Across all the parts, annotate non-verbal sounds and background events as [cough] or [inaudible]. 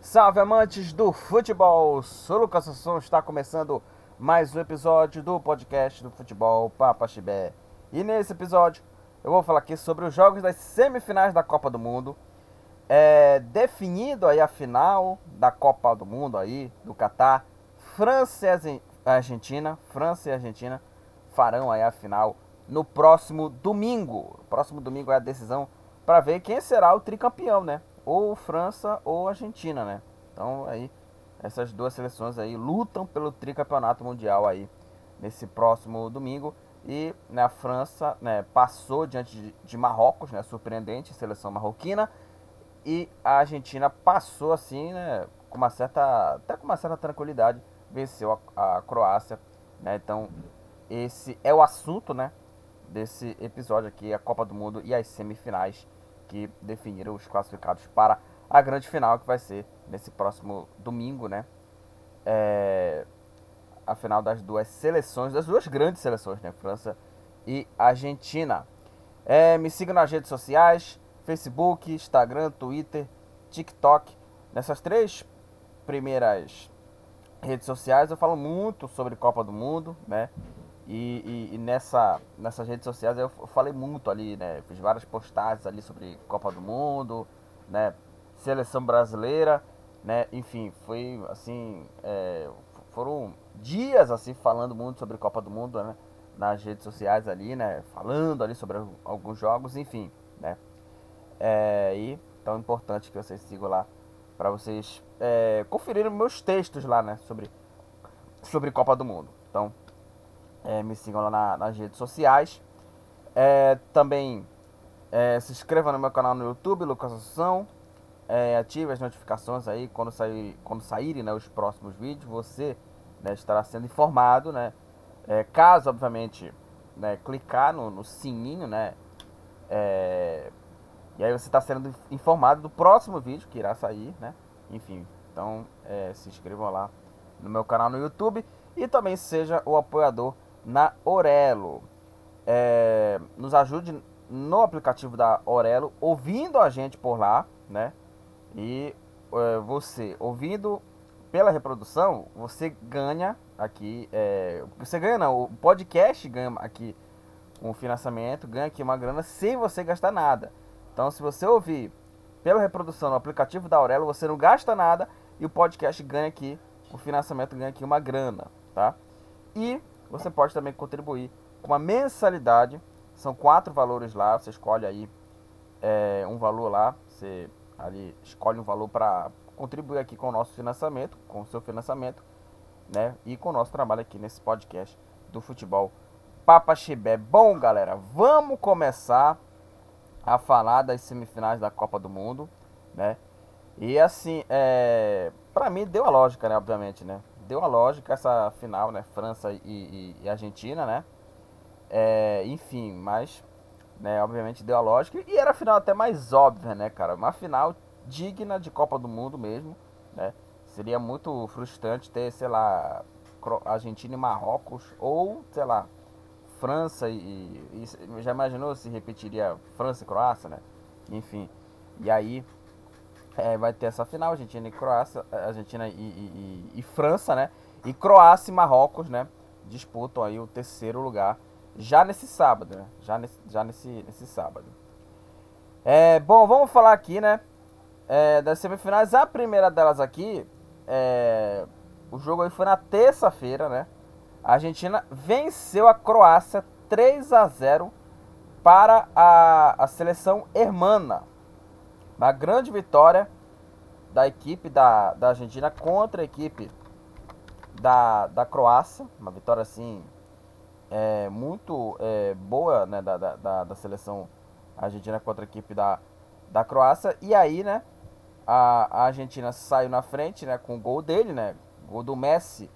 Salve amantes do futebol! Sou Lucas Sasson, está começando mais um episódio do podcast do futebol Papa Chibé. E nesse episódio eu vou falar aqui sobre os jogos das semifinais da Copa do Mundo. É, definido aí a final da Copa do Mundo aí, do Catar. França e Argen- Argentina, França e Argentina farão aí a final no próximo domingo. Próximo domingo é a decisão para ver quem será o tricampeão, né? Ou França ou Argentina, né? Então aí essas duas seleções aí lutam pelo tricampeonato mundial aí nesse próximo domingo e né, a França né, passou diante de, de Marrocos, né? Surpreendente seleção marroquina e a Argentina passou assim, né, com uma certa, até com uma certa tranquilidade, venceu a, a Croácia, né? Então, esse é o assunto, né, desse episódio aqui, a Copa do Mundo e as semifinais que definiram os classificados para a grande final que vai ser nesse próximo domingo, né? É, a final das duas seleções, das duas grandes seleções, né, França e Argentina. É, me siga nas redes sociais, Facebook, Instagram, Twitter, TikTok. Nessas três primeiras redes sociais eu falo muito sobre Copa do Mundo, né? E, e- e nessa, nessas redes sociais eu falei muito ali, né? Fiz várias postagens ali sobre Copa do Mundo, né? Seleção brasileira, né? Enfim, foi assim, é, foram dias assim falando muito sobre Copa do Mundo, né? Nas redes sociais ali, né? Falando ali sobre al- alguns jogos, enfim, né? É, e é importante que vocês sigam lá para vocês é, conferirem meus textos lá, né? Sobre, sobre Copa do Mundo. Então, é, me sigam lá na- nas redes sociais. É, também é, se inscreva no meu canal no YouTube, Lucas Assunção. É, ative as notificações aí quando, sair, quando saírem né, os próximos vídeos. Você né, estará sendo informado, né? É, caso, obviamente, né, clicar no, no sininho, né? É, e aí você está sendo informado do próximo vídeo que irá sair, né? Enfim, então se inscrevam lá no meu canal no YouTube e também seja o apoiador na Orelo. É, nos ajude no aplicativo da Orelo, ouvindo a gente por lá, né? E é, você ouvindo pela reprodução, você ganha aqui, é, você ganha não, o podcast ganha aqui um financiamento, ganha aqui uma grana sem você gastar nada. Então, se você ouvir pela reprodução no aplicativo da Aurelo, você não gasta nada e o podcast ganha aqui, o financiamento ganha aqui uma grana, tá? E você pode também contribuir com uma mensalidade, são quatro valores lá, você escolhe aí é, um valor lá, você ali escolhe um valor para contribuir aqui com o nosso financiamento, com o seu financiamento, né? E com o nosso trabalho aqui nesse podcast do futebol Papa Chibé. Bom, galera, vamos começar a falar das semifinais da Copa do Mundo, né? E assim, é, para mim deu a lógica, né? Obviamente, né? Deu a lógica essa final, né? França e, e- e Argentina, né? É, enfim, mas, né? Obviamente deu a lógica e era a final até mais óbvia, né, cara? Uma final digna de Copa do Mundo mesmo, né? Seria muito frustrante ter, sei lá, Argentina e Marrocos ou, sei lá, França e- e- já imaginou se repetiria França e Croácia, né? Enfim, e aí é, vai ter essa final Argentina e Croácia, eh, Argentina e, e- e- e França, né? E Croácia e Marrocos, né? Disputam aí o terceiro lugar já nesse sábado, né? Já nesse, já nesse, nesse sábado. É, bom, vamos falar aqui, né? é, das semifinais. A primeira delas aqui, é, o jogo aí foi na terça-feira, né? A Argentina venceu a Croácia 3 a 0 para a, a seleção hermana. Uma grande vitória da equipe da, da Argentina contra a equipe da, da Croácia. Uma vitória assim é, muito é, boa né, da, da, da, seleção argentina contra a equipe da, da Croácia. E aí, né, a, a Argentina saiu na frente né, com o gol dele, né? Gol do Messi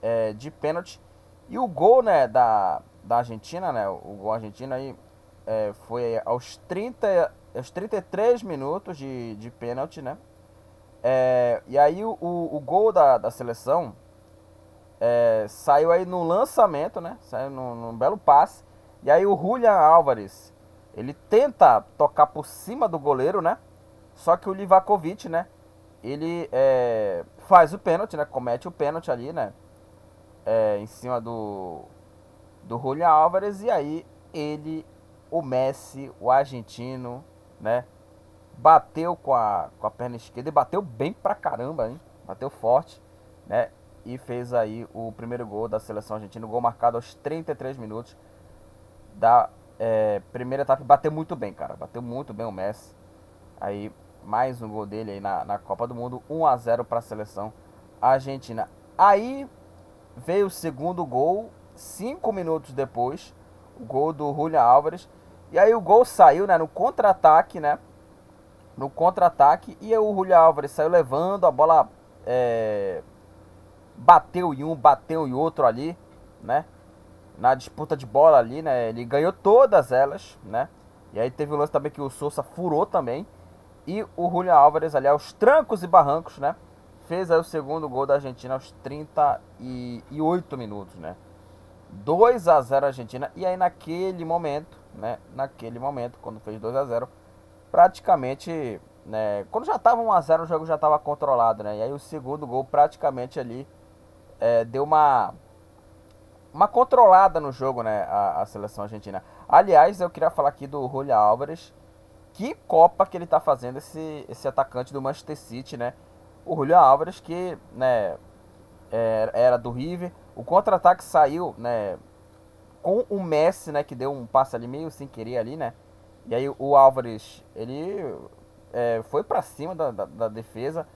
é, de pênalti. E o gol né, da, da Argentina, né? O gol argentino aí é, foi aos, 30, aos 33 minutos de, de pênalti, né? É, e aí o, o, o gol da, da seleção é, saiu aí no lançamento, né? Saiu num, belo passe. E aí o Julian Álvares, ele tenta tocar por cima do goleiro, né? Só que o Livakovic, né? Ele é, faz o pênalti, né? Comete o pênalti ali, né? É, em cima do, do Julian Álvares. E aí ele, o Messi, o argentino, né? Bateu com a, com a perna esquerda e bateu bem pra caramba, hein? Bateu forte, né? E fez aí o primeiro gol da seleção argentina. Gol marcado aos 33 minutos da é, primeira etapa. Bateu muito bem, cara. Bateu muito bem o Messi. Aí, mais um gol dele aí na, na Copa do Mundo. 1 a 0 para a seleção argentina. Aí veio o segundo gol, cinco minutos depois. O gol do Julian Álvares. E aí o gol saiu, né, no contra-ataque, né? No contra-ataque. E o Julian Álvares saiu levando, a bola é, bateu em um, bateu em outro ali, né? Na disputa de bola ali, né? Ele ganhou todas elas, né? E aí teve o lance também que o Sousa furou também. E o Julian Álvares ali aos trancos e barrancos, né? Fez aí o segundo gol da Argentina aos 38 minutos, né? 2 a 0 Argentina. E aí naquele momento, né? Naquele momento, quando fez 2 a 0 praticamente, né? Quando já estava 1 a 0 o jogo já estava controlado, né? E aí o segundo gol praticamente ali é, deu uma uma controlada no jogo, né? A, a, seleção argentina. Aliás, eu queria falar aqui do Julian Álvares. Que Copa que ele tá fazendo esse, esse atacante do Manchester City, né? O Julian Álvares que, né? É, era do River. O contra-ataque saiu, né? Com o Messi, né? Que deu um passe ali meio sem querer ali, né? E aí o Álvares, ele é, foi para cima da, da, da, defesa.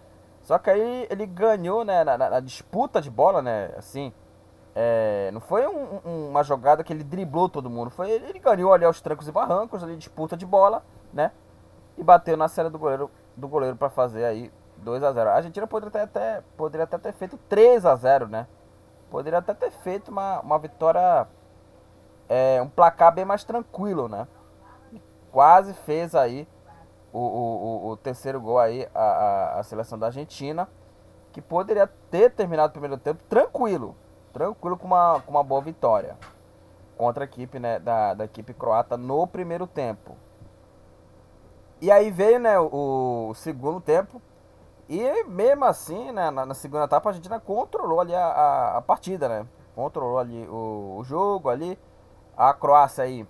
Só que aí ele ganhou, né? Na, na, disputa de bola, né? Assim, é, não foi um, um, uma jogada que ele driblou todo mundo. Foi ele, ele ganhou ali aos trancos e barrancos, ali disputa de bola, né? E bateu na série do goleiro do goleiro para fazer aí 2 a 0. A Argentina poderia até, até poderia até ter feito 3 a 0, né? Poderia até ter feito uma, uma vitória é, um placar bem mais tranquilo, né? Quase fez aí o, o, o, terceiro gol aí a, a, a seleção da Argentina, que poderia ter terminado o primeiro tempo tranquilo, tranquilo com uma, com uma boa vitória contra a equipe né, da, da equipe croata no primeiro tempo. E aí veio né, o, o segundo tempo. E mesmo assim, né, na, na, segunda etapa, a Argentina controlou ali a, a, a partida, né? Controlou ali o, o, jogo ali. A Croácia aí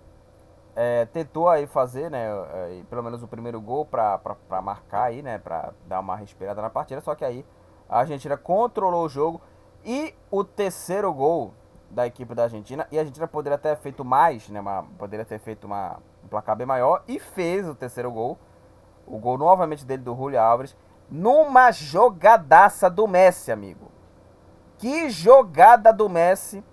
é, tentou aí fazer, né, é, pelo menos o primeiro gol para marcar aí, né, para dar uma respirada na partida. Só que aí a Argentina controlou o jogo e o terceiro gol da equipe da Argentina, e a Argentina poderia ter feito mais, né? Uma, poderia ter feito uma, um placar bem maior, e fez o terceiro gol. O gol novamente dele do Julio Alves, numa jogadaça do Messi, amigo. Que jogada do Messi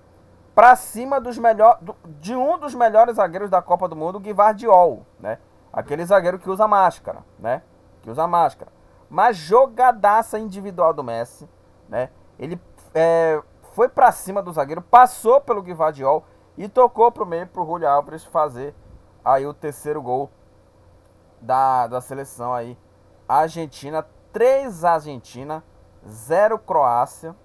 para cima dos melhor, de um dos melhores zagueiros da Copa do Mundo, o Guivardiol, né? Aquele zagueiro que usa máscara, né? Que usa máscara. Mas jogadaça individual do Messi, né? Ele é, foi para cima do zagueiro, passou pelo Guivadiol e tocou pro meio pro Julio Alves fazer aí o terceiro gol da, da seleção aí. Argentina, 3 Argentina, 0 Croácia.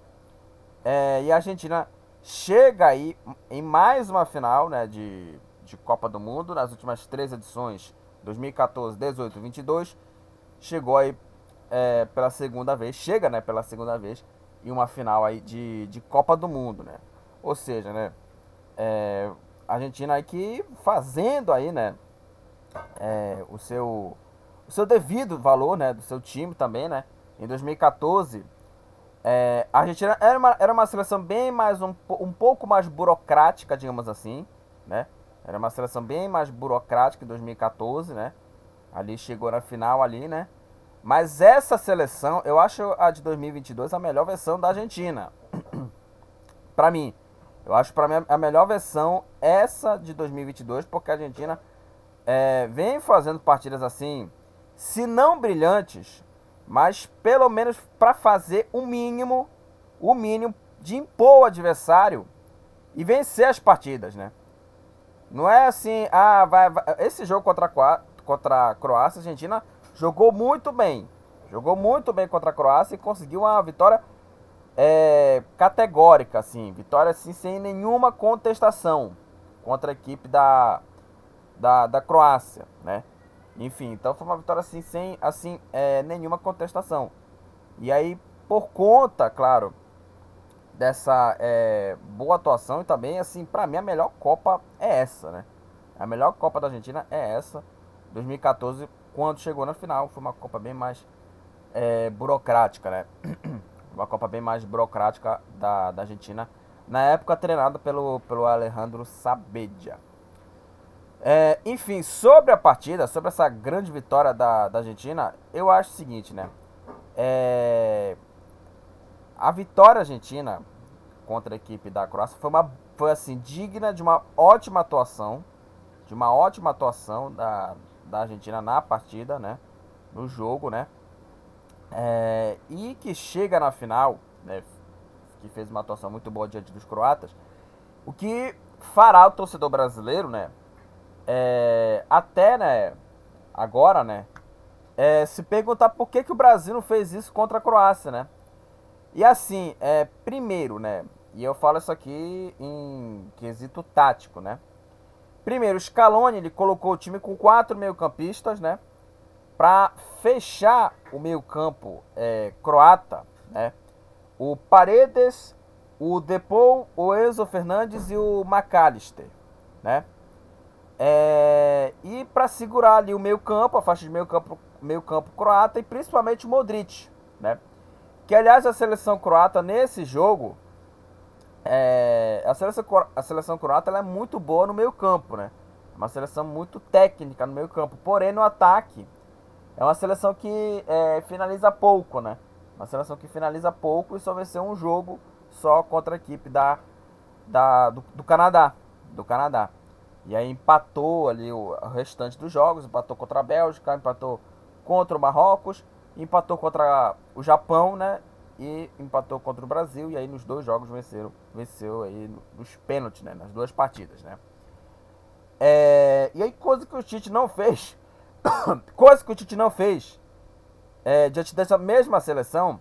É, e a Argentina chega aí em mais uma final né, de, de Copa do Mundo, nas últimas três edições, 2014, 18 22. Chegou aí é, pela segunda vez, chega né, pela segunda vez em uma final aí de, de Copa do Mundo, né? Ou seja, né? É, a Argentina aqui fazendo aí, né? É, o seu o seu devido valor, né? Do seu time também, né? Em 2014, é, a Argentina era uma, era uma seleção bem mais um, um pouco mais burocrática, digamos assim, né? Era uma seleção bem mais burocrática em 2014, né? Ali chegou na final ali, né? Mas essa seleção, eu acho a de 2022 a melhor versão da Argentina. [clears throat] para mim. Eu acho para mim a melhor versão essa de 2022, porque a Argentina é, vem fazendo partidas assim, se não brilhantes, mas pelo menos para fazer o mínimo, o mínimo de impor o adversário e vencer as partidas, né? Não é assim, ah, vai, vai esse jogo contra a, contra a Croácia, a Argentina jogou muito bem. Jogou muito bem contra a Croácia e conseguiu uma vitória é, categórica, assim, vitória assim, sem nenhuma contestação contra a equipe da, da, da Croácia, né? Enfim, então foi uma vitória assim, sem assim, é, nenhuma contestação. E aí, por conta, claro, dessa é, boa atuação e também, assim, para mim a melhor Copa é essa, né? A melhor Copa da Argentina é essa, 2014, quando chegou na final, foi uma Copa bem mais é, burocrática, né? [clears throat] uma Copa bem mais burocrática da, da Argentina, na época treinada pelo, pelo Alejandro Sabedia. É, enfim, sobre a partida, sobre essa grande vitória da, da Argentina, eu acho o seguinte, né? É, a vitória argentina contra a equipe da Croácia foi, uma, foi assim, digna de uma ótima atuação, de uma ótima atuação da, da Argentina na partida, né? No jogo, né? É, e que chega na final, né, que fez uma atuação muito boa diante dos croatas, o que fará o torcedor brasileiro, né, é, até, né, agora, né, é, se perguntar por que, que o Brasil não fez isso contra a Croácia, né? E assim, é, primeiro, né, e eu falo isso aqui em quesito tático, né? Primeiro, o Scaloni, ele colocou o time com quatro meio-campistas, né? para fechar o meio-campo é, croata, né? O Paredes, o Depou, o Enzo Fernandes e o McAllister, né? É, e para segurar ali o meio-campo, a faixa de meio-campo meio-campo croata e principalmente o Modric, né? Que aliás a seleção croata nesse jogo é, a seleção a seleção croata ela é muito boa no meio-campo, né? Uma seleção muito técnica no meio-campo, porém no ataque é uma seleção que é, finaliza pouco, né? Uma seleção que finaliza pouco e só vai ser um jogo só contra a equipe da, da, do, do Canadá. Do Canadá. E aí empatou ali o restante dos jogos, empatou contra a Bélgica, empatou contra o Marrocos, empatou contra o Japão, né? E empatou contra o Brasil, e aí nos dois jogos venceram, venceu aí nos pênaltis, né? Nas duas partidas, né? É, e aí coisa que o Tite não fez [coughs] Coisa que o Tite não fez é, diante dessa mesma seleção,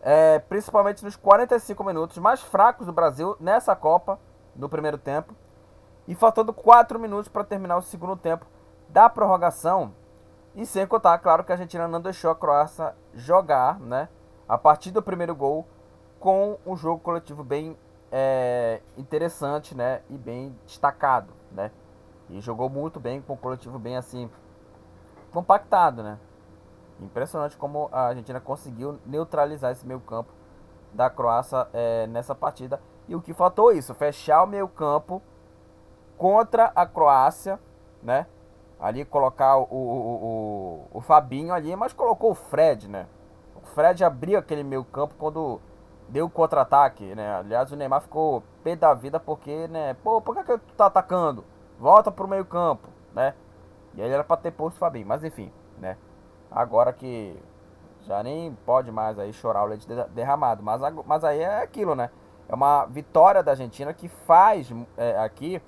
é, principalmente nos 45 minutos mais fracos do Brasil nessa Copa, no primeiro tempo, e faltando 4 minutos para terminar o segundo tempo da prorrogação. E sem contar, claro, que a Argentina não deixou a Croácia jogar, né? A partir do primeiro gol, com um jogo coletivo bem é, interessante, né? E bem destacado, né? E jogou muito bem, com o coletivo bem assim, compactado, né? Impressionante como a Argentina conseguiu neutralizar esse meio campo da Croácia é, nessa partida. E o que faltou isso, fechar o meio campo contra a Croácia, né? Ali colocar o, o, o, o Fabinho ali, mas colocou o Fred, né? O Fred abriu aquele meio campo quando deu o contra-ataque, né? Aliás, o Neymar ficou pé da vida porque, né? Pô, por que, que tu tá atacando? volta pro meio campo, né? E aí era para ter posto o Fabinho, mas enfim, né? Agora que já nem pode mais aí chorar o leite derramado, mas, mas aí é aquilo, né? É uma vitória da Argentina que faz é, aqui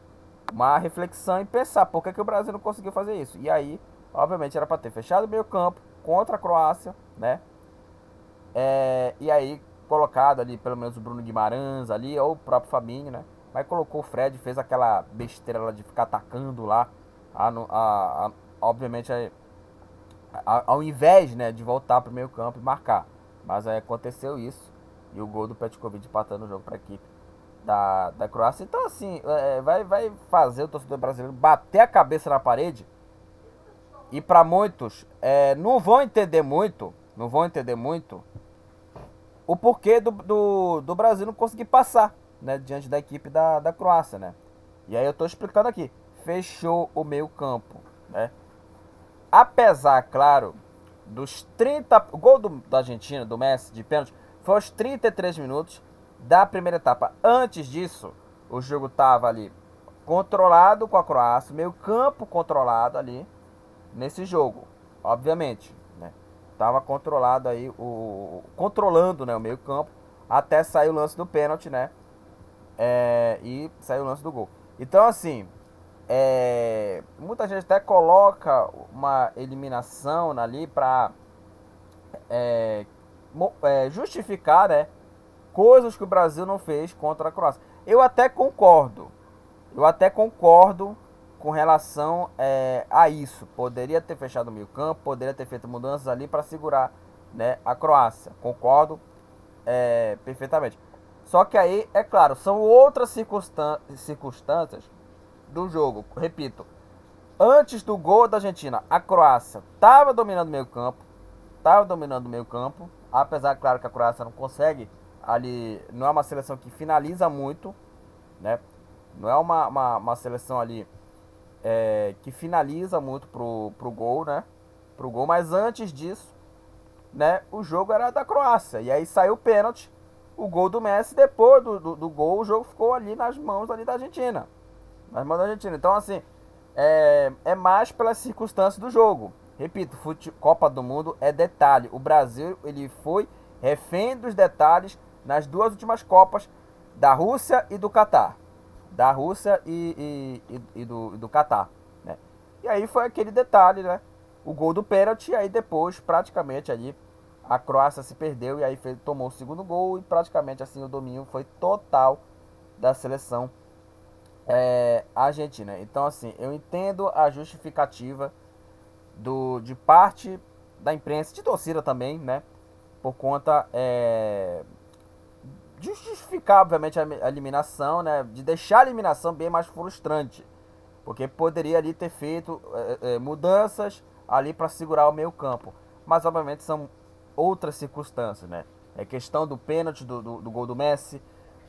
uma reflexão e pensar por que, que o Brasil não conseguiu fazer isso. E aí, obviamente, era para ter fechado o meio campo contra a Croácia, né? É, e aí colocado ali pelo menos o Bruno Guimarães ali, ou o próprio Fabinho, né? Mas colocou o Fred, fez aquela besteira lá de ficar atacando lá. A, a, a, obviamente, ao invés né, de voltar para o meio campo e marcar. Mas aí aconteceu isso. E o gol do Petkovic empatando o jogo para a equipe da, da Croácia. Então, assim, é, vai, vai fazer o torcedor brasileiro bater a cabeça na parede. E para muitos, é, não vão entender muito, não vão entender muito o porquê do, do, do Brasil não conseguir passar né, diante da equipe da, da Croácia, né? E aí eu estou explicando aqui. Fechou o meio campo, né? Apesar, claro, dos 30... O gol do, da Argentina, do Messi, de pênalti, foi aos 33 minutos da primeira etapa. Antes disso, o jogo estava ali controlado com a Croácia, meio campo controlado ali nesse jogo, obviamente, né? Tava controlado aí o controlando, né, o meio campo até sair o lance do pênalti, né? É, e saiu o lance do gol. Então, assim, é, muita gente até coloca uma eliminação ali para é, é, justificar, né, coisas que o Brasil não fez contra a Croácia. Eu até concordo, eu até concordo com relação é, a isso. Poderia ter fechado o meio campo, poderia ter feito mudanças ali para segurar, né, a Croácia. Concordo é, perfeitamente. Só que aí, é claro, são outras circunstâncias do jogo. Repito, antes do gol da Argentina, a Croácia estava dominando o meio campo, estava dominando o meio campo, apesar, claro, que a Croácia não consegue ali, não é uma seleção que finaliza muito, né? Não é uma, uma, uma seleção ali é, que finaliza muito pro, pro gol, né? Pro gol, mas antes disso, né? O jogo era da Croácia. E aí saiu o pênalti, o gol do Messi. Depois do, do, do gol, o jogo ficou ali nas mãos ali da Argentina. Nas mãos da Argentina. Então, assim, é, é mais pelas circunstâncias do jogo. Repito, fute, Copa do Mundo é detalhe. O Brasil ele foi refém dos detalhes nas duas últimas Copas da Rússia e do Catar. Da Rússia e, e, e, e do, do Catar. Né? E aí foi aquele detalhe, né? O gol do pênalti, e aí depois, praticamente ali, a Croácia se perdeu e aí fez, tomou o segundo gol e praticamente assim o domínio foi total da seleção é, argentina. Então assim, eu entendo a justificativa do, de parte da imprensa, de torcida também, né? Por conta é, justificar, obviamente, a eliminação, né? De deixar a eliminação bem mais frustrante. Porque poderia ali ter feito é, é, mudanças ali para segurar o meio campo. Mas, obviamente, são outras circunstâncias, né? É questão do pênalti do, do, do gol do Messi.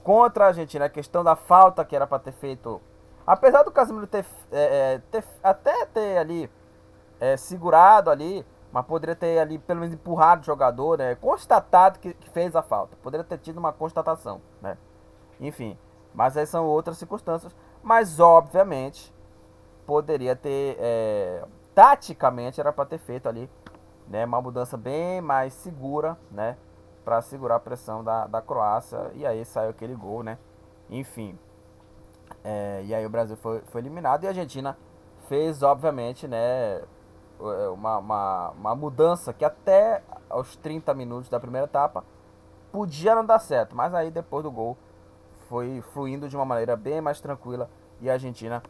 Contra a Argentina, a questão da falta que era para ter feito. Apesar do Casemiro ter, é, é, ter até ter ali é, segurado ali, mas poderia ter ali pelo menos empurrado o jogador, né? Constatado que, que fez a falta. Poderia ter tido uma constatação, né? Enfim, mas aí são outras circunstâncias. Mas obviamente poderia ter, é, taticamente era para ter feito ali, né? Uma mudança bem mais segura, né? Para segurar a pressão da, da Croácia e aí saiu aquele gol, né? Enfim, é, e aí o Brasil foi, foi eliminado e a Argentina fez, obviamente, né? Uma, uma, uma mudança que até aos 30 minutos da primeira etapa podia não dar certo, mas aí depois do gol foi fluindo de uma maneira bem mais tranquila e a Argentina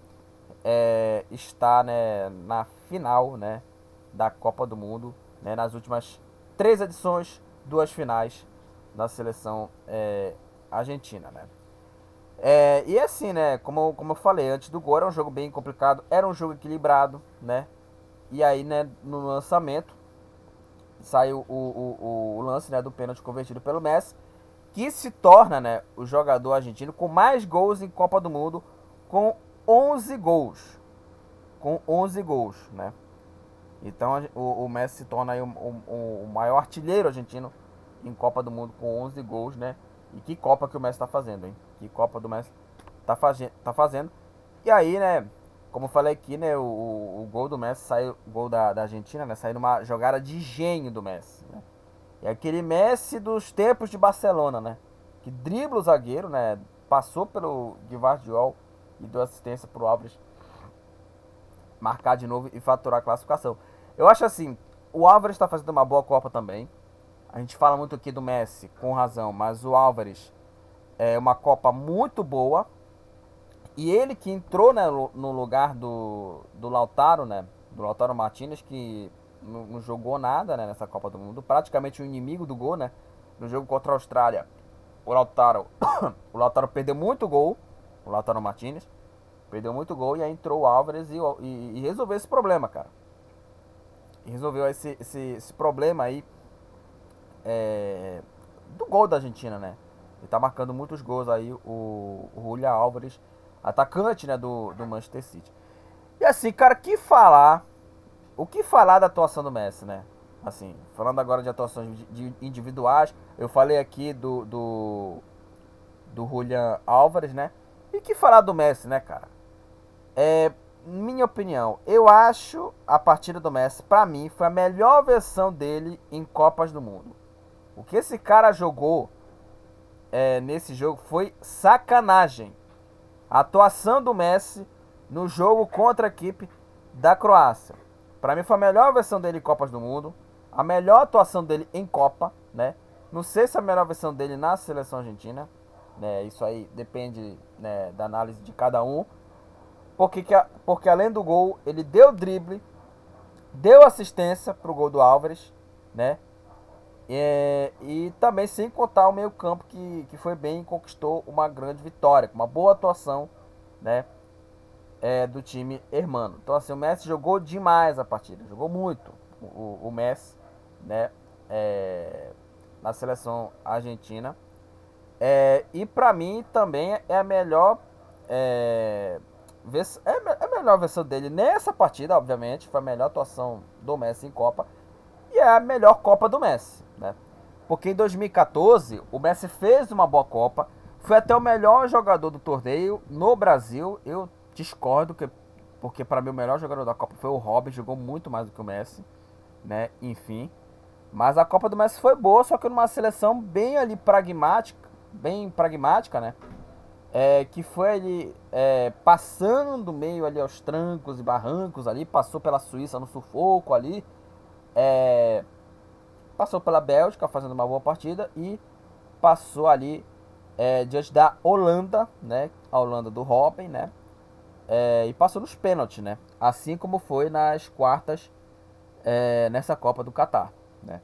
é, está né, na final né, da Copa do Mundo, né, nas últimas três edições, duas finais da seleção é, argentina. Né. É, e assim, né, como, como eu falei antes do gol, era um jogo bem complicado, era um jogo equilibrado, né, e aí, né, no lançamento, saiu o, o, o lance né, do pênalti convertido pelo Messi, que se torna né, o jogador argentino com mais gols em Copa do Mundo, com 11 gols. Com 11 gols, né? Então o, o Messi se torna aí o, o, o, maior artilheiro argentino em Copa do Mundo com 11 gols, né? E que Copa que o Messi está fazendo, hein? Que Copa do Messi tá, faz, tá fazendo. E aí, né? Como eu falei aqui, né? O, o, gol do Messi saiu, o gol da, da Argentina, né? Saiu numa jogada de gênio do Messi, né? É aquele Messi dos tempos de Barcelona, né? Que dribla o zagueiro, né? Passou pelo Guivardiol e deu assistência pro Álvares marcar de novo e faturar a classificação. Eu acho assim, o Álvares está fazendo uma boa Copa também. A gente fala muito aqui do Messi, com razão, mas o Álvares é uma Copa muito boa. E ele que entrou né, no lugar do, do Lautaro, né? Do Lautaro Martinez, que não, jogou nada né, nessa Copa do Mundo. Praticamente o inimigo do gol, né? No jogo contra a Austrália. O Lautaro, [coughs] o Lautaro perdeu muito gol. O Lautaro Martinez. Perdeu muito gol e aí entrou o Álvares e, e, e resolveu esse problema, cara. E resolveu esse, esse, esse problema aí é, do gol da Argentina, né? Ele tá marcando muitos gols aí, o, o Julian Álvares, atacante né, do, do Manchester City. E assim, cara, que falar. O que falar da atuação do Messi, né? Assim, falando agora de atuações de individuais, eu falei aqui do, do, do Julian Álvares, né? E que falar do Messi, né, cara? É, minha opinião, eu acho a partida do Messi, pra mim, foi a melhor versão dele em Copas do Mundo. O que esse cara jogou é, nesse jogo foi sacanagem. A atuação do Messi no jogo contra a equipe da Croácia. Pra mim foi a melhor versão dele em Copas do Mundo. a melhor atuação dele em Copa, né? Não sei se é a melhor versão dele na seleção argentina, né? Isso aí depende né, da análise de cada um. Porque, que, porque além do gol, ele deu drible, deu assistência pro gol do Álvares, né? É, e também sem contar o meio campo que, que foi bem e conquistou uma grande vitória, uma boa atuação, né? É, do time hermano. Então assim, o Messi jogou demais a partida, jogou muito o, o Messi, né? É, na seleção argentina. É, e para mim também é a melhor é, é, é a melhor versão dele nessa partida, obviamente, foi a melhor atuação do Messi em Copa e é a melhor Copa do Messi, né? Porque em 2014 o Messi fez uma boa Copa, foi até o melhor jogador do torneio no Brasil. Eu discordo que porque para mim o melhor jogador da Copa foi o Robin, jogou muito mais do que o Messi, né? Enfim, mas a Copa do Messi foi boa, só que numa seleção bem ali pragmática, bem pragmática, né? É, que foi ali é, passando do meio ali aos trancos e barrancos ali, passou pela Suíça no sufoco ali, é, passou pela Bélgica fazendo uma boa partida e passou ali é, diante da Holanda, né? A Holanda do Robin, né? É, e passou nos pênaltis, né? Assim como foi nas quartas é, nessa Copa do Catar, né?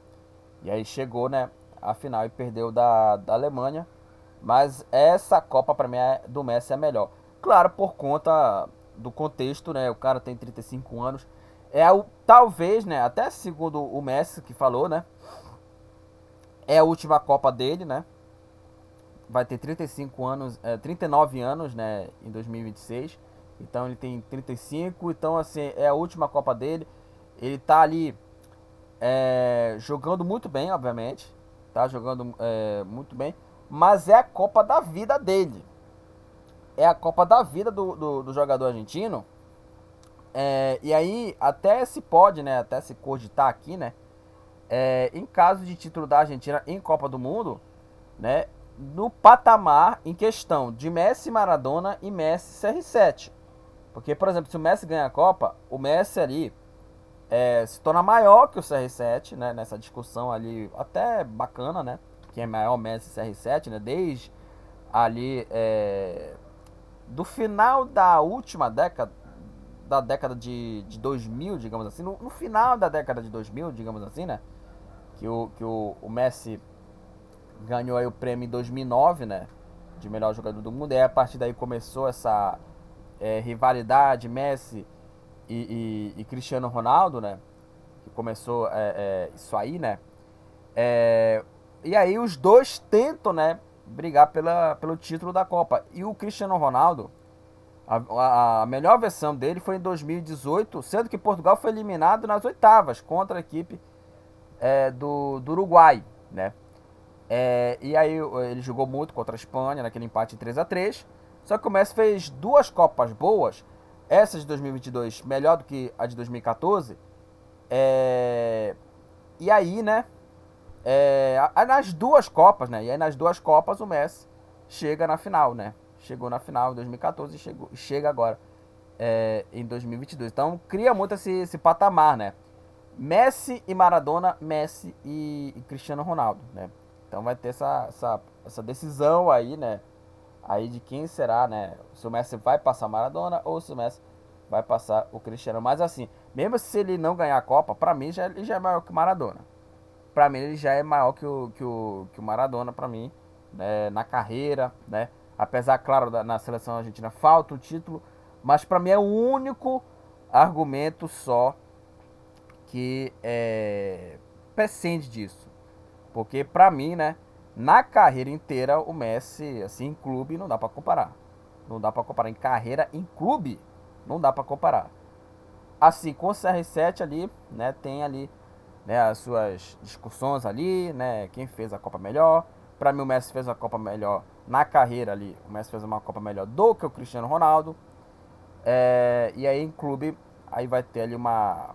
E aí chegou, né, a final e perdeu da, da Alemanha. Mas essa Copa para mim é, do Messi é melhor. Claro, por conta do contexto, né? O cara tem 35 anos. É o talvez, né, até segundo o Messi que falou, né? É a última Copa dele, né? Vai ter 35 anos, é, 39 anos, né, em 2026. Então ele tem 35, então assim, é a última Copa dele. Ele tá ali é, jogando muito bem, obviamente. Tá jogando é, muito bem. Mas é a Copa da vida dele. É a Copa da vida do, do, do jogador argentino. É, e aí, até se pode, né? Até se cogitar aqui, né? É, em caso de título da Argentina em Copa do Mundo, né? No patamar em questão de Messi, Maradona e Messi CR7. Porque, por exemplo, se o Messi ganha a Copa, o Messi ali é, se torna maior que o CR7, né? Nessa discussão ali, até bacana, né? Que é maior Messi CR7, né? Desde ali é, do final da última década, da década de, de 2000, digamos assim, no, no, final da década de 2000, digamos assim, né? Que o, que o, o Messi ganhou aí o prêmio em 2009, né? De melhor jogador do mundo. E a partir daí começou essa é, rivalidade Messi e, e, e, Cristiano Ronaldo, né? Que começou é, é, isso aí, né? É, e aí os dois tentam, né? Brigar pela, pelo título da Copa. E o Cristiano Ronaldo, a, a, a, melhor versão dele foi em 2018, sendo que Portugal foi eliminado nas oitavas contra a equipe é, do, do Uruguai, né? É, e aí ele jogou muito contra a Espanha naquele empate 3 a 3 Só que o Messi fez duas Copas boas essa de 2022 melhor do que a de 2014. É... E aí, né? É... Nas duas Copas, né? E aí nas duas Copas o Messi chega na final, né? Chegou na final em 2014 e chegou, chega agora é, em 2022. Então cria muito esse, esse patamar, né? Messi e Maradona, Messi e, e Cristiano Ronaldo, né? Então vai ter essa, essa, essa decisão aí, né? aí de quem será, né? Se o Messi vai passar Maradona ou se o Messi vai passar o Cristiano. Mas assim, mesmo se ele não ganhar a Copa, para mim já, ele já é maior que o Maradona. Para mim ele já é maior que o, que o, que o Maradona, para mim, né? na carreira, né? Apesar, claro, da, na seleção argentina falta o título, mas para mim é o único argumento só que é, prescinde disso. Porque para mim, né? Na carreira inteira, o Messi, assim, em clube, não dá para comparar. Não dá para comparar. Em carreira, em clube, não dá para comparar. Assim, com o CR7 ali, né, tem ali né, as suas discussões ali, né, quem fez a Copa melhor. Para mim, o Messi fez a Copa melhor na carreira ali. O Messi fez uma Copa melhor do que o Cristiano Ronaldo. É, e aí, em clube, aí vai ter ali uma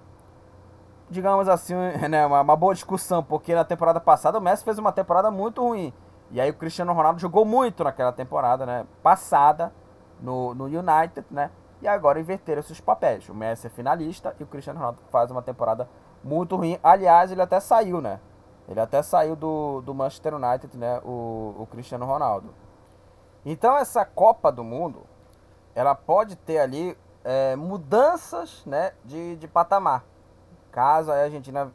digamos assim, [laughs] né, uma, uma, boa discussão, porque na temporada passada o Messi fez uma temporada muito ruim. E aí o Cristiano Ronaldo jogou muito naquela temporada, né, passada no, no United, né? E agora inverteram esses papéis. O Messi é finalista e o Cristiano Ronaldo faz uma temporada muito ruim. Aliás, ele até saiu, né? Ele até saiu do, do Manchester United, né? O, o Cristiano Ronaldo. Então essa Copa do Mundo, ela pode ter ali é, mudanças, né? De, de patamar, caso a Argentina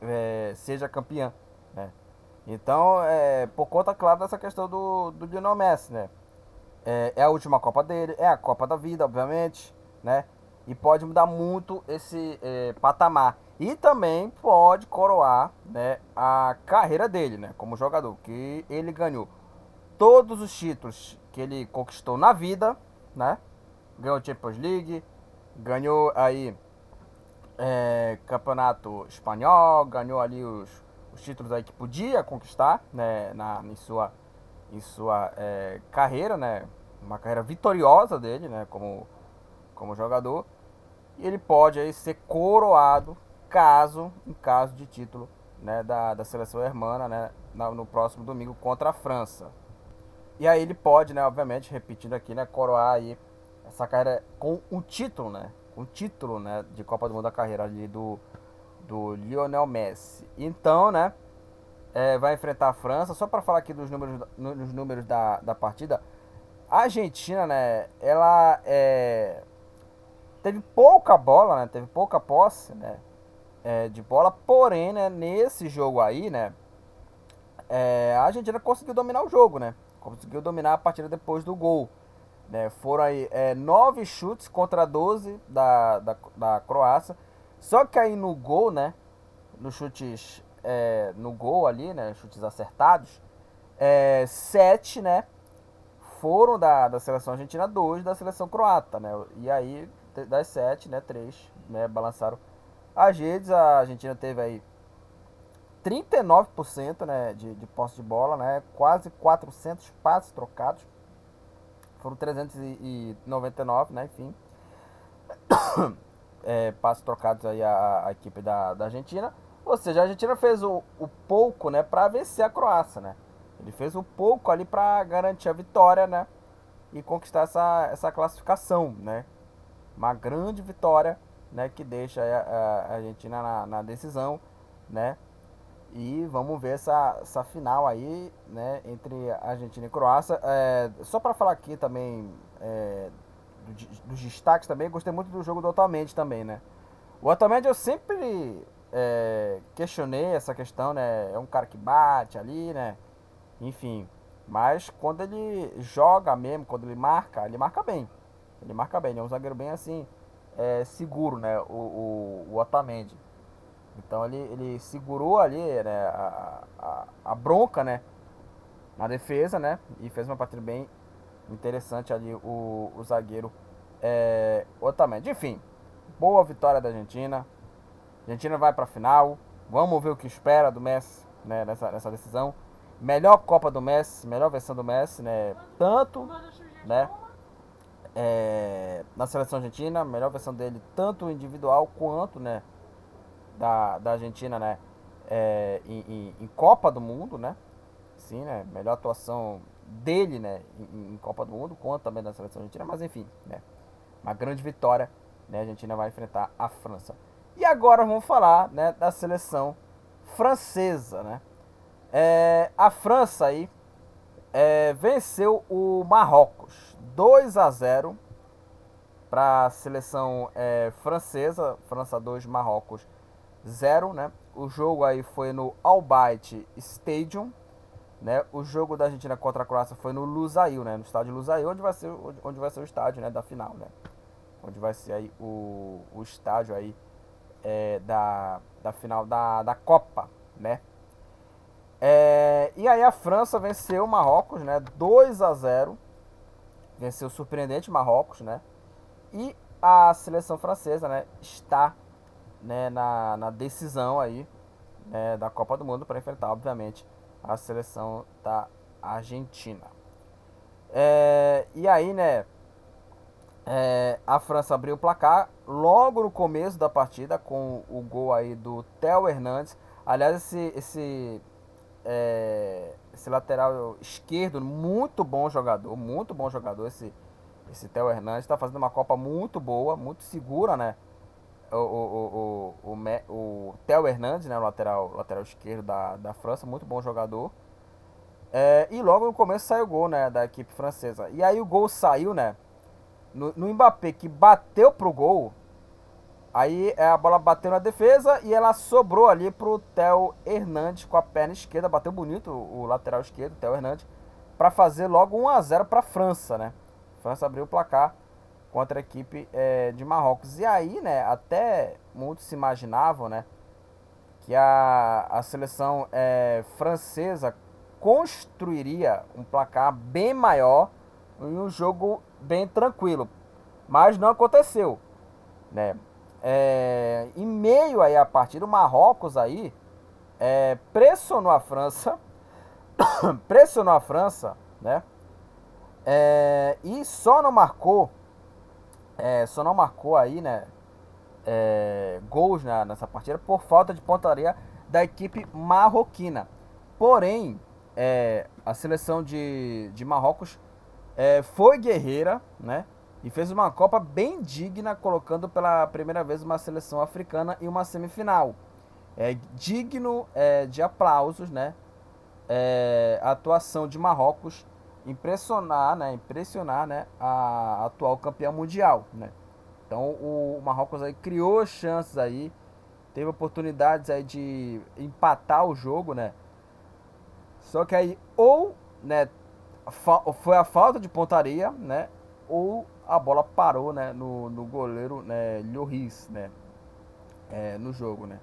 é, seja campeã, né? Então, é, por conta, claro, dessa questão do, do Lionel Messi, né? É, é a última Copa dele, é a Copa da vida, obviamente, né? E pode mudar muito esse é, patamar. E também pode coroar né, a carreira dele, né? Como jogador. Que ele ganhou todos os títulos que ele conquistou na vida, né? Ganhou Champions League, ganhou aí é, campeonato espanhol, ganhou ali os, os títulos aí que podia conquistar, né? Na, em sua, em sua é, carreira, né? Uma carreira vitoriosa dele, né? Como, como jogador. E ele pode aí ser coroado caso, em caso de título né, da, da seleção hermana né, no próximo domingo contra a França. E aí ele pode, né, obviamente, repetindo aqui, né, coroar aí essa carreira com um título, né, um título, né, de Copa do Mundo da carreira ali do, do Lionel Messi. Então, né, é, vai enfrentar a França. Só para falar aqui dos números, nos números da, da partida, a Argentina, né, ela é, teve pouca bola, né, teve pouca posse, né, é, de bola, porém, né, nesse jogo aí, né, é, a Argentina conseguiu dominar o jogo, né, conseguiu dominar a partida depois do gol. Né, foram aí é, nove chutes contra 12 da, da, da Croácia. Só que aí no gol, né, nos chutes é, no gol ali, né, chutes acertados, é, sete, né, foram da, da seleção argentina, dois da seleção croata, né, e aí das sete, né, três, né, balançaram as redes, a Argentina teve aí 39% né, de, de posse de bola, né, quase 400 passes trocados. Foram 399, né, enfim. [coughs] É, passes trocados aí a, a equipe da, da Argentina. Ou seja, a Argentina fez o, o pouco, né, para vencer a Croácia, né? Ele fez o pouco ali para garantir a vitória, né? E conquistar essa, essa classificação, né? Uma grande vitória né, que deixa a, a Argentina na, na, decisão, né? E vamos ver essa, essa final aí, né, entre Argentina e Croácia. É, só para falar aqui também é, dos destaques também, gostei muito do jogo do Otamendi também, né? O Otamendi eu sempre é, questionei essa questão, né? É um cara que bate ali, né? Enfim, mas quando ele joga mesmo, quando ele marca, ele marca bem. Ele marca bem, ele é um zagueiro bem assim, é, seguro, né? O, o, o Otamendi. Então ele, ele segurou ali né, a, a, a, bronca, né? Na defesa, né? E fez uma partida bem interessante ali o, o zagueiro é, Otamendi. Enfim, boa vitória da Argentina. A Argentina vai para a final. Vamos ver o que espera do Messi né, nessa, nessa decisão. Melhor Copa do Messi, melhor versão do Messi, né? Tanto, né? é, na seleção argentina, melhor versão dele, tanto individual quanto, né, da, da Argentina, né, é, em, em, em, Copa do Mundo, né, sim, né, melhor atuação dele, né, em, em, Copa do Mundo, quanto também da seleção argentina, mas enfim, né, uma grande vitória, né, a Argentina vai enfrentar a França. E agora vamos falar, né, da seleção francesa, né, é, a França aí é, venceu o Marrocos 2 a 0 para a seleção é, francesa, França 2, Marrocos 0, né? O jogo aí foi no Albayt Stadium, né? O jogo da Argentina contra a Croácia foi no Lusail, né? No estádio Lusail, onde vai ser, onde vai ser o estádio, né? Da final, né? Onde vai ser aí o, o estádio aí é, da, da final da, da Copa, né? É, e aí a França venceu o Marrocos, né? 2 a 0 venceu o surpreendente Marrocos, né? E a seleção francesa, né, está né, na, na decisão aí né, da Copa do Mundo para enfrentar, obviamente, a seleção da Argentina. É, e aí, né, é, a França abriu o placar logo no começo da partida com o gol aí do Theo Hernandes. Aliás, esse, esse é, esse lateral esquerdo, muito bom jogador, muito bom jogador. Esse, esse Theo Hernandes está fazendo uma Copa muito boa, muito segura, né? O, o, o, o, o Theo Hernandes, né, o lateral, lateral esquerdo da, da França, muito bom jogador. É, e logo no começo saiu o gol, né, da equipe francesa. E aí o gol saiu, né, no, no Mbappé, que bateu pro gol. Aí é, a bola bateu na defesa e ela sobrou ali pro Theo Hernandes com a perna esquerda, bateu bonito o, lateral esquerdo, Theo Hernandes, para fazer logo 1 a 0 para França, né? A França abriu o placar contra a equipe é, de Marrocos. E aí, né, até muitos se imaginavam, né, que a, a seleção é, francesa construiria um placar bem maior em um jogo bem tranquilo. Mas não aconteceu, né? É, em meio aí à partida, o Marrocos aí é, pressionou a França, [coughs] pressionou a França, né? É, e só não marcou, é, só não marcou aí, né? é, gols na, nessa partida por falta de pontaria da equipe marroquina. Porém, é, a seleção de, de Marrocos é, foi guerreira, né? E fez uma Copa bem digna, colocando pela primeira vez uma seleção africana em uma semifinal. É digno é, de aplausos, né? É, a atuação de Marrocos impressionar, né? Impressionar, né? A atual campeã mundial, né? Então o Marrocos aí criou chances aí, teve oportunidades aí de empatar o jogo, né? Só que aí ou, né, foi a falta de pontaria, né, ou a bola parou, né, no, no goleiro, né, Lloris, né, é, no jogo, né.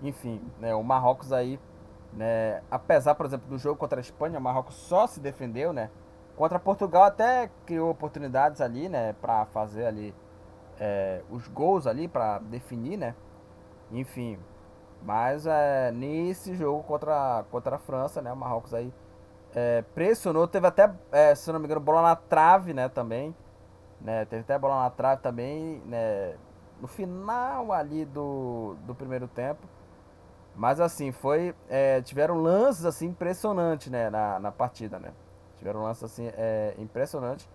Enfim, né, o Marrocos aí, né, apesar, por exemplo, do jogo contra a Espanha, o Marrocos só se defendeu, né. Contra Portugal até criou oportunidades ali, né, para fazer ali é, os gols ali para definir, né? Enfim, mas é, nesse jogo contra, contra a França, né? O Marrocos aí é, pressionou, teve até, é, se não me engano, bola na trave, né? Também, né? Teve até bola na trave também, né? No final ali do, do primeiro tempo. Mas assim, foi. É, tiveram lances assim impressionantes, né? Na, na partida, né? Tiveram lances assim é, impressionantes.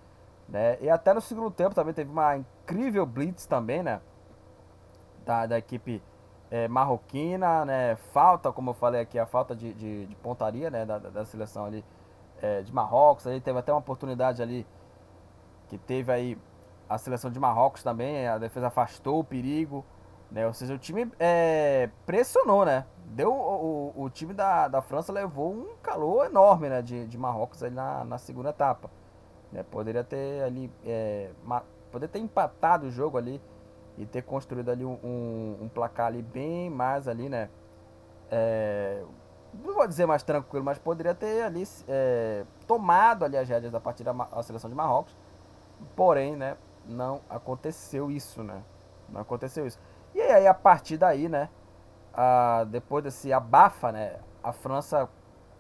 Né? E até no segundo tempo também teve uma incrível blitz também, né? Da, da equipe é, marroquina, né? Falta, como eu falei aqui, a falta de, de, de pontaria, né? Da, da seleção ali é, de Marrocos. Aí teve até uma oportunidade ali que teve aí a seleção de Marrocos também. A defesa afastou o perigo, né? Ou seja, o time é, pressionou, né? Deu o, o, time da, da França levou um calor enorme, né? De, de Marrocos ali na, na segunda etapa. Né? Poderia ter ali. É, poderia ter empatado o jogo ali e ter construído ali um, um, placar ali bem mais ali, né? É, não vou dizer mais tranquilo, mas poderia ter ali é, tomado ali as rédeas da partida a seleção de Marrocos. Porém, né? Não aconteceu isso, né? Não aconteceu isso. E aí, a partir daí, né? A, depois desse abafa, né? A França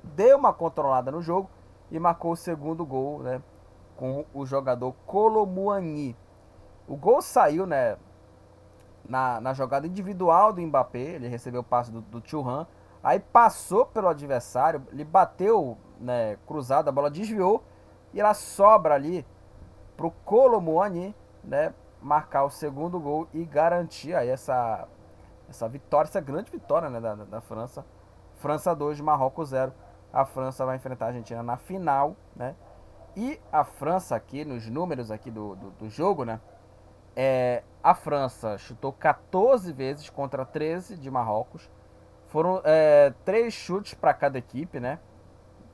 deu uma controlada no jogo e marcou o segundo gol, né? com o jogador Colomuani. O gol saiu, né, na, na jogada individual do Mbappé, ele recebeu o passe do, do Churran, aí passou pelo adversário, ele bateu, né, cruzado, a bola desviou, e ela sobra ali pro Colomuani, né, marcar o segundo gol e garantir aí essa, essa vitória, essa grande vitória, né, da, da França. França 2, Marrocos 0. A França vai enfrentar a Argentina na final, né, e a França aqui, nos números aqui do, do, do jogo, né? É, a França chutou 14 vezes contra 13 de Marrocos. Foram é, 3 chutes para cada equipe, né?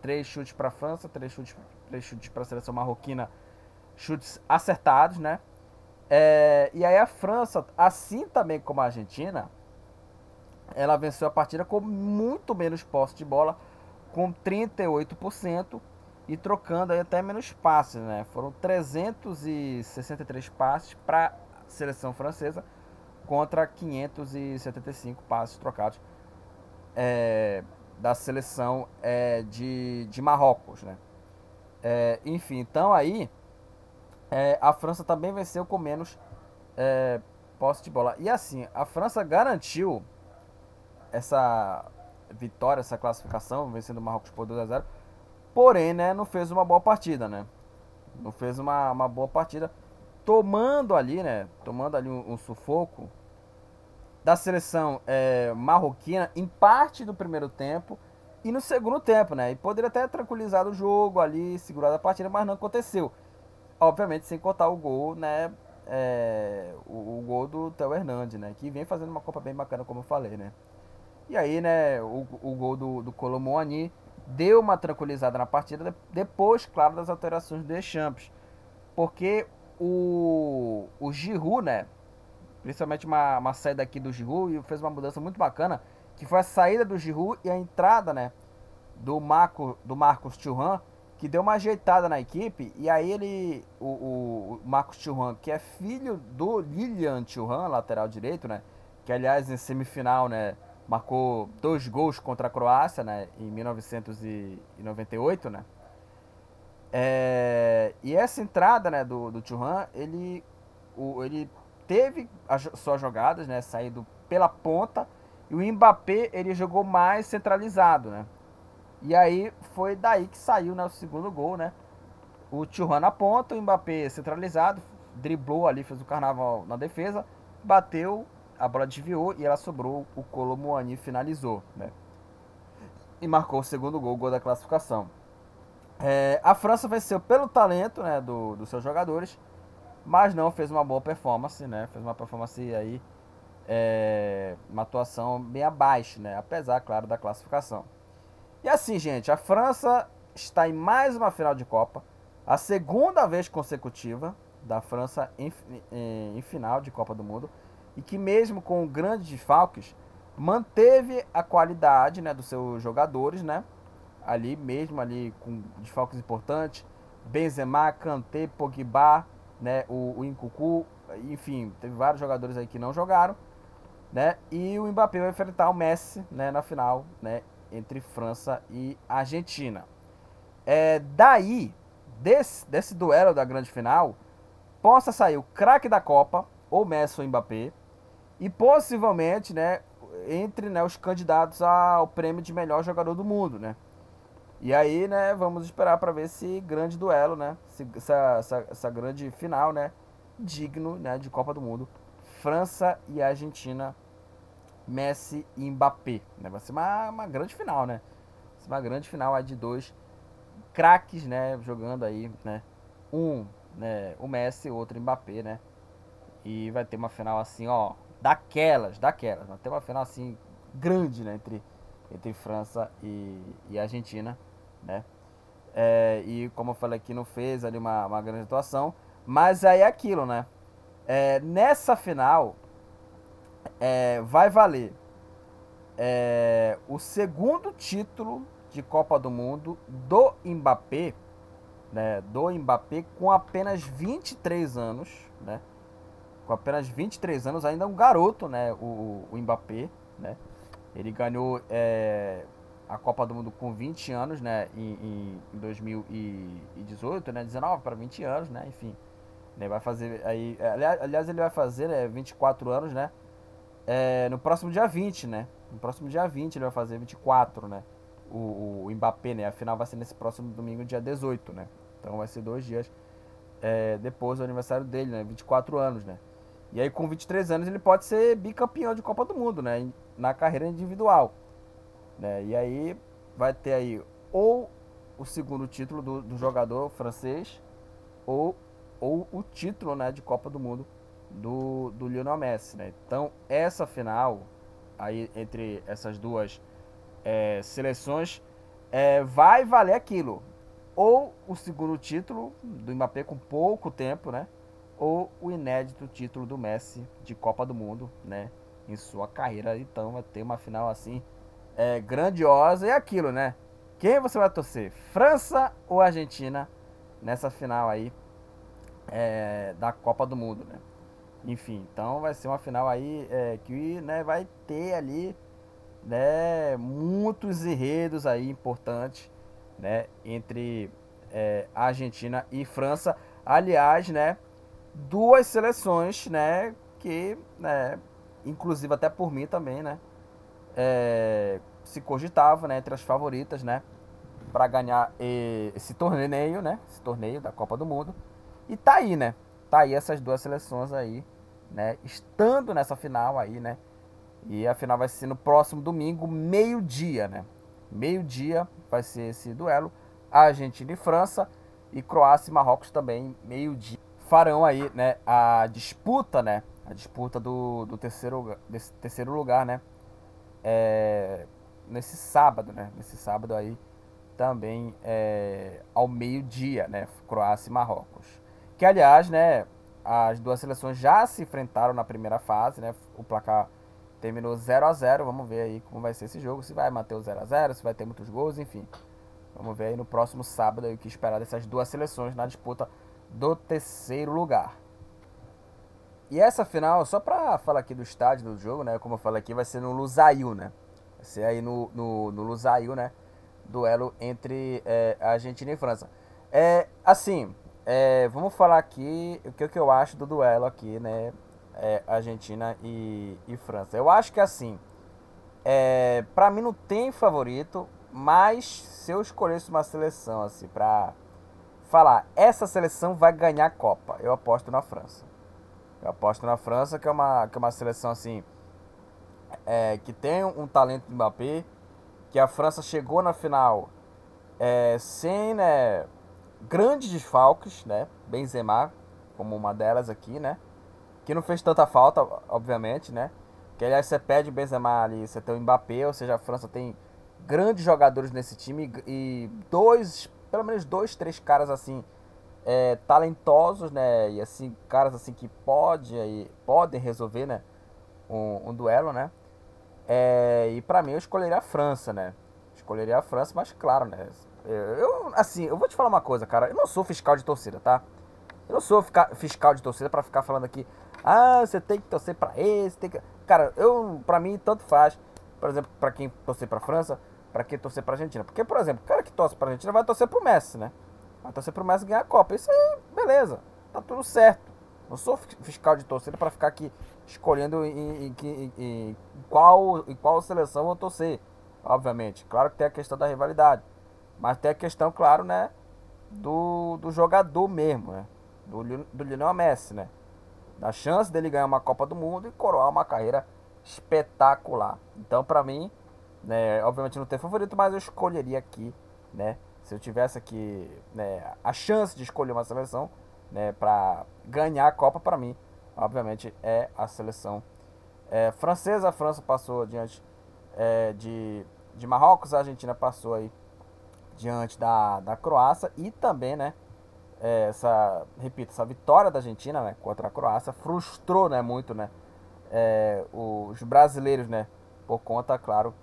3 chutes para a França, 3 chutes, 3 chutes para a seleção marroquina. Chutes acertados, né? É, e aí a França, assim também como a Argentina, ela venceu a partida com muito menos posse de bola, com 38% e trocando aí até menos passes, né? Foram 363 passes para a seleção francesa contra 575 passes trocados é, da seleção é, de, de Marrocos, né? É, enfim, então aí é, a França também venceu com menos é, posse de bola. E assim, a França garantiu essa vitória, essa classificação, vencendo o Marrocos por 2 a 0 Porém, né, não fez uma boa partida, né? Não fez uma, uma boa partida. Tomando ali, né? Tomando ali um, um sufoco da seleção é, marroquina em parte do primeiro tempo e no segundo tempo, né? E poderia até tranquilizar o jogo ali, segurar a partida, mas não aconteceu. Obviamente sem contar o gol, né? É, o, o, gol do Theo Hernandes, né? Que vem fazendo uma Copa bem bacana, como eu falei, né? E aí, né, o, o gol do, do Colomboani deu uma tranquilizada na partida, depois, claro, das alterações do Deschamps. Porque o, o Giroud, né, principalmente uma, uma saída aqui do Giroud, e fez uma mudança muito bacana, que foi a saída do Giroud e a entrada, né, do, Marco, do Marcos Thuram, que deu uma ajeitada na equipe, e aí ele, o, o, Marcos Thuram, que é filho do Lilian Thuram, lateral direito, né, que aliás em semifinal, né, marcou dois gols contra a Croácia, né, em 1998, né, é, e essa entrada, né, do, do Thuram, ele, o, ele teve as suas jogadas, né, saindo pela ponta, e o Mbappé, ele jogou mais centralizado, né, e aí foi daí que saiu, né, o segundo gol, né, o Thuram na ponta, o Mbappé centralizado, driblou ali, fez o carnaval na defesa, bateu, a bola desviou e ela sobrou, o Colomuani finalizou, né, e marcou o segundo gol, o gol da classificação. É, a França venceu pelo talento né, do, dos seus jogadores, mas não fez uma boa performance, né? Fez uma performance aí, é, uma atuação bem abaixo, né? Apesar, claro, da classificação. E assim, gente, a França está em mais uma final de Copa, a segunda vez consecutiva da França em, em, em final de Copa do Mundo, e que mesmo com grandes desfalques, manteve a qualidade né, dos seus jogadores, né? ali mesmo ali com desfalques importantes, Benzema, Kanté, Pogba, né, o, o Incucu, enfim, teve vários jogadores aí que não jogaram, né? E o Mbappé vai enfrentar o Messi, né, na final, né, entre França e Argentina. É daí desse, desse duelo da grande final possa sair o craque da Copa, ou Messi ou Mbappé, e possivelmente, né, entre né, os candidatos ao prêmio de melhor jogador do mundo, né? E aí, né, vamos esperar para ver esse grande duelo, né? Essa, essa, essa, grande final, né? Digno né, de Copa do Mundo. França e Argentina, Messi e Mbappé. Né? Vai ser uma, uma grande final, né? Vai ser uma grande final aí de dois craques, né? Jogando aí, né? Um, né? O Messi, outro Mbappé, né? E vai ter uma final assim, ó, daquelas, daquelas. Vai ter uma final assim grande, né? Entre, entre França e, e Argentina né? É, e como eu falei aqui, não fez ali uma, uma grande atuação. Mas aí é aquilo, né? É, nessa final, é, vai valer é, o segundo título de Copa do Mundo do Mbappé, né? Do Mbappé com apenas 23 anos, né? Com apenas 23 anos, ainda um garoto, né? O, o Mbappé, né? Ele ganhou é, a Copa do Mundo com 20 anos, né, em, em 2018, né, 19 para 20 anos, né, enfim. Ele vai fazer aí, é, aliás, ele vai fazer é, 24 anos, né, é, no próximo dia 20, né, no próximo dia 20 ele vai fazer 24, né, o, o Mbappé, né, a final vai ser nesse próximo domingo, dia 18, né, então vai ser dois dias é, depois do aniversário dele, né, 24 anos, né. E aí com 23 anos ele pode ser bicampeão de Copa do Mundo, né, na carreira individual. Né? E aí vai ter aí ou o segundo título do, do jogador francês ou, ou o título né, de Copa do Mundo do, do Lionel Messi. Né? Então essa final aí entre essas duas é, seleções é, vai valer aquilo. Ou o segundo título do Mbappé com pouco tempo, né? Ou o inédito título do Messi de Copa do Mundo, né? Em sua carreira. Então vai ter uma final assim é, grandiosa. E aquilo, né? Quem você vai torcer? França ou Argentina nessa final aí é, da Copa do Mundo, né? Enfim, então vai ser uma final aí é, que né, vai ter ali né, muitos enredos aí importantes né, entre é, Argentina e França. Aliás, né, duas seleções né, que, né, inclusive até por mim também, né, é, se cogitava né, entre as favoritas né, para ganhar esse torneio, né, esse torneio da Copa do Mundo. E tá aí, né? Tá aí essas duas seleções aí, né, estando nessa final aí, né, E a final vai ser no próximo domingo, meio-dia, né? Meio-dia vai ser esse duelo. Argentina e França e Croácia e Marrocos também, meio-dia. Farão aí, né, a disputa, né? A disputa do, do terceiro, desse terceiro lugar, né? É, nesse sábado, né? Nesse sábado aí também é, ao meio-dia, né? Croácia e Marrocos. Que aliás, né? As duas seleções já se enfrentaram na primeira fase, né? O placar terminou 0 a 0 Vamos ver aí como vai ser esse jogo. Se vai manter o 0 a 0 se vai ter muitos gols, enfim. Vamos ver aí no próximo sábado o que esperar dessas duas seleções na disputa do terceiro lugar. E essa final, só pra falar aqui do estádio do jogo, né? Como eu falei aqui, vai ser no Lusail, né? Vai ser aí no, no, no Lusail, né? Duelo entre é, Argentina e França. É, assim, é, vamos falar aqui o que, que eu acho do duelo aqui, né? É, Argentina e, e França. Eu acho que assim, é, pra mim não tem favorito, mas se eu escolhesse uma seleção assim pra falar, essa seleção vai ganhar a Copa, eu aposto na França. Eu aposto na França, que é uma, que é uma seleção assim é, que tem um, talento de Mbappé, que a França chegou na final é, sem né, grandes desfalques, né? Benzema, como uma delas aqui, né? Que não fez tanta falta, obviamente, né? Que aliás você pede Benzema ali, você tem o Mbappé, ou seja, a França tem grandes jogadores nesse time e dois, pelo menos dois, três caras assim é, talentosos, né? E assim, caras assim que pode, aí, podem resolver, né? Um, um duelo, né? É, e para mim eu escolheria a França, né? Escolheria a França, mas claro, né? Eu, assim, eu vou te falar uma coisa, cara. Eu não sou fiscal de torcida, tá? Eu não sou fiscal de torcida para ficar falando aqui. Ah, você tem que torcer para esse, tem que... Cara, eu, para mim, tanto faz. Por exemplo, para quem torcer para França, para quem torcer para Argentina. Porque, por exemplo, o cara que torce para Argentina vai torcer pro Messi, né? Vai torcer pro Messi ganhar a Copa. Isso aí, beleza. Tá tudo certo. Não sou fiscal de torcida para ficar aqui escolhendo em, em, em, em, qual, em qual seleção eu torcer. Obviamente. Claro que tem a questão da rivalidade. Mas tem a questão, claro, né? Do, do jogador mesmo, né? Do, do Lionel Messi, né? Da chance dele ganhar uma Copa do Mundo e coroar uma carreira espetacular. Então, para mim, né, obviamente não tem favorito, mas eu escolheria aqui, né? Se eu tivesse aqui né, a chance de escolher uma seleção, né, para ganhar a Copa, para mim, obviamente, é a seleção é, francesa. A França passou diante é, de, de Marrocos, a Argentina passou aí diante da, da Croácia e também, né, é, essa, repito, essa vitória da Argentina, né, contra a Croácia frustrou, né, muito, né, é, os brasileiros, né, por conta, claro,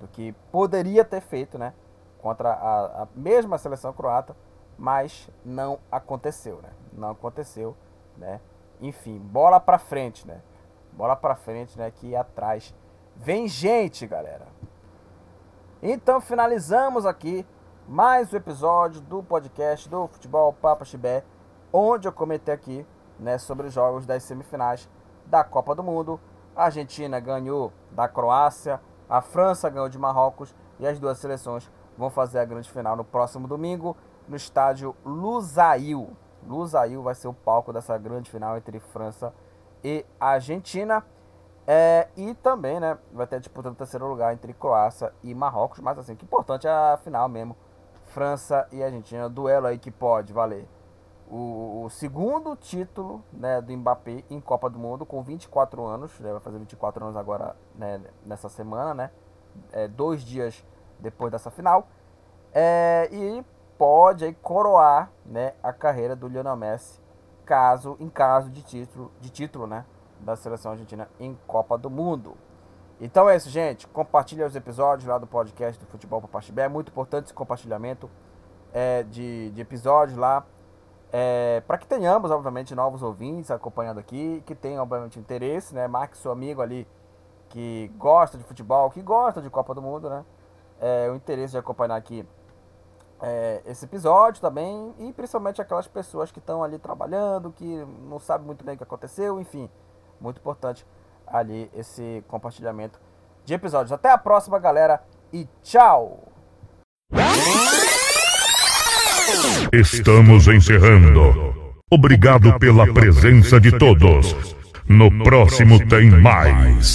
do que poderia ter feito, né, contra a, a mesma seleção croata, mas não aconteceu, né, não aconteceu, né, enfim, bola para frente, né, bola para frente, né, que atrás vem gente, galera. Então finalizamos aqui mais um episódio do podcast do Futebol Papa Chibé, onde eu comentei aqui né, sobre os jogos das semifinais da Copa do Mundo. A Argentina ganhou da Croácia, a França ganhou de Marrocos e as duas seleções vão fazer a grande final no próximo domingo no estádio Lusail. Lusail vai ser o palco dessa grande final entre França e Argentina. É, e também né, vai ter a disputa do terceiro lugar entre Croácia e Marrocos. Mas assim, o que é importante é a final mesmo França e Argentina. Duelo aí que pode valer o, o, segundo título né, do Mbappé em Copa do Mundo com 24 anos. Né, vai fazer 24 anos agora né, nessa semana, né? É, dois dias depois dessa final. É, e pode aí coroar né, a carreira do Lionel Messi caso, em caso de título, de título né, da seleção argentina em Copa do Mundo. Então é isso, gente. Compartilha os episódios lá do podcast do Futebol para Pastibé. É muito importante esse compartilhamento é, de, de episódios lá. É, para que tenhamos, obviamente, novos ouvintes acompanhando aqui, que tenham, obviamente, interesse, né? Marque seu amigo ali que gosta de futebol, que gosta de Copa do Mundo, né? É, o interesse de acompanhar aqui é, esse episódio também, e principalmente aquelas pessoas que estão ali trabalhando, que não sabem muito bem o que aconteceu, enfim, muito importante ali esse compartilhamento de episódios. Até a próxima, galera, e tchau! Estamos encerrando. Obrigado pela presença de todos. No próximo tem mais.